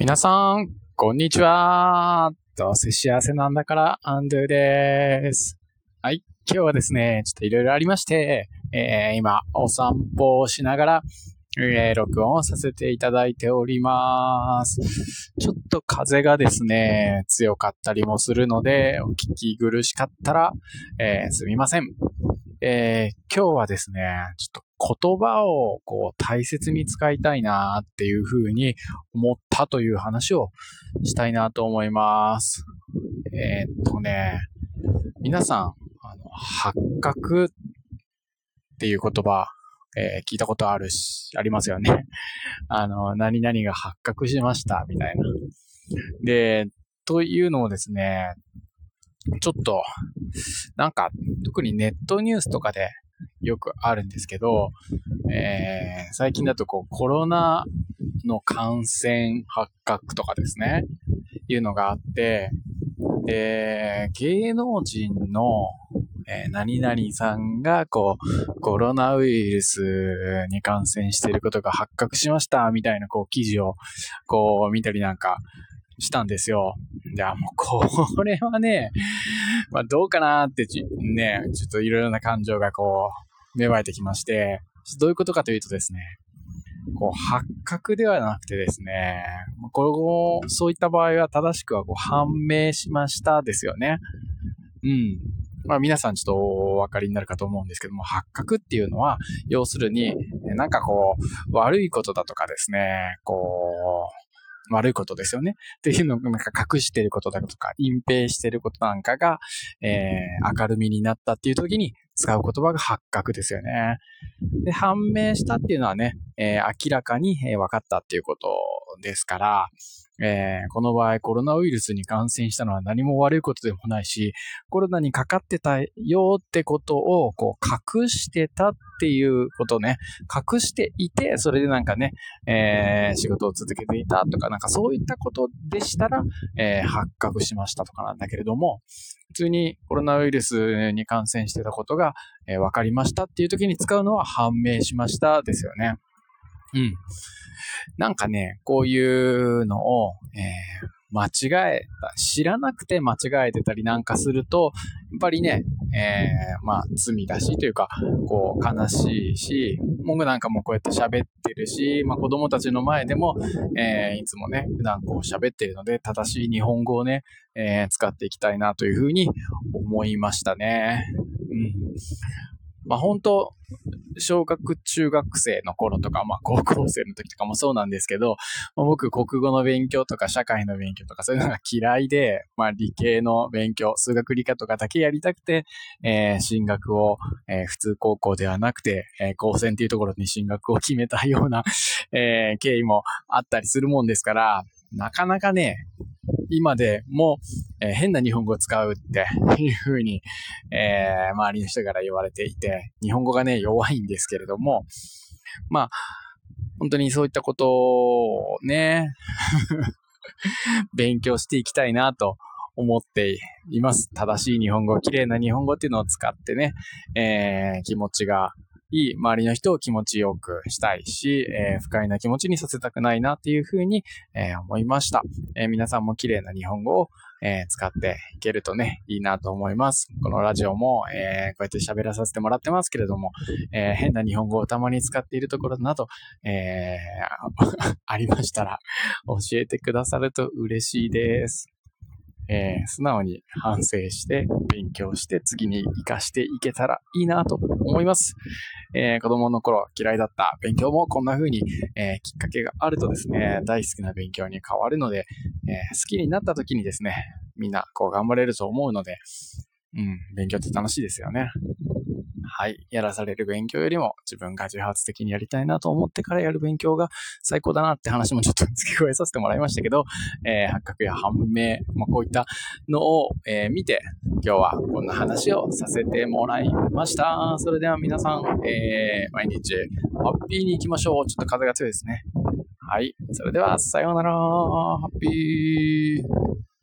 皆さん、こんにちは。どうせ幸せなんだから、アンドゥです。はい。今日はですね、ちょっといろいろありまして、えー、今、お散歩をしながら、えー、録音をさせていただいております。ちょっと風がですね、強かったりもするので、お聞き苦しかったら、えー、すみません。えー、今日はですね、ちょっと言葉をこう大切に使いたいなっていうふうに思ったという話をしたいなと思います。えー、っとね、皆さん、あの、発覚っていう言葉、えー、聞いたことあるし、ありますよね。あの、何々が発覚しましたみたいな。で、というのをですね、ちょっと、なんか、特にネットニュースとかでよくあるんですけど、えー、最近だとこうコロナの感染発覚とかですね、いうのがあって、で、芸能人の、えー、何々さんがこうコロナウイルスに感染していることが発覚しましたみたいなこう記事をこう見たりなんかしたんですよ。いや、もうこれはね、まあどうかなってね、ちょっといろいろな感情がこう、芽生えてきまして、どういうことかというとですね、こう、発覚ではなくてですね、こう、そういった場合は正しくはこう判明しましたですよね。うん。まあ皆さんちょっとお分かりになるかと思うんですけども、発覚っていうのは、要するに、なんかこう、悪いことだとかですね、こう、悪いことですよね。っていうのをなんか隠してることだとか、隠蔽してることなんかが、えー、明るみになったっていう時に使う言葉が発覚ですよね。で、判明したっていうのはね、えー、明らかに、えー、分かったっていうことですから、えー、この場合コロナウイルスに感染したのは何も悪いことでもないし、コロナにかかってたよってことをこう隠してたっていうことね、隠していて、それでなんかね、えー、仕事を続けていたとか、なんかそういったことでしたら、えー、発覚しましたとかなんだけれども、普通にコロナウイルスに感染してたことが、えー、分かりましたっていう時に使うのは判明しましたですよね。うん。なんかね、こういうのを、えー、間違えた、知らなくて間違えてたりなんかすると、やっぱりね、えー、まあ、罪だしというか、こう、悲しいし、僕なんかもこうやって喋ってるし、まあ、子供たちの前でも、えー、いつもね、普段こう喋ってるので、正しい日本語をね、えー、使っていきたいなというふうに思いましたね。うん。まあ、本当小学、中学生の頃とか、まあ高校生の時とかもそうなんですけど、まあ、僕国語の勉強とか社会の勉強とかそういうのが嫌いで、まあ理系の勉強、数学理科とかだけやりたくて、えー、進学を、えー、普通高校ではなくて、えー、高専っていうところに進学を決めたような、えー、経緯もあったりするもんですから、なかなかね、今でも、えー、変な日本語を使うっていうふうに、えー、周りの人から言われていて、日本語がね、弱いんですけれども、まあ、本当にそういったことをね、勉強していきたいなと思っています。正しい日本語、綺麗な日本語っていうのを使ってね、えー、気持ちがいい周りの人を気持ちよくしたいし、えー、不快な気持ちにさせたくないなっていうふうに、えー、思いました。えー、皆さんも綺麗な日本語を、え使っていけるとね、いいなと思います。このラジオも、えこうやって喋らさせてもらってますけれども、え変な日本語をたまに使っているところなど、え ありましたら教えてくださると嬉しいです。えー、素直に反省して勉強して次に活かしていけたらいいなと思います。えー、子供の頃嫌いだった勉強もこんな風に、えー、きっかけがあるとですね、大好きな勉強に変わるので、え好きになった時にですね、みんなこう頑張れると思うので、うん、勉強って楽しいですよね。はい。やらされる勉強よりも自分が自発的にやりたいなと思ってからやる勉強が最高だなって話もちょっと付け加えさせてもらいましたけど、えー、発覚や判明、まあ、こういったのを、えー、見て、今日はこんな話をさせてもらいました。それでは皆さん、えー、毎日ハッピーに行きましょう。ちょっと風が強いですね。はい。それでは、さようなら。ハッピー。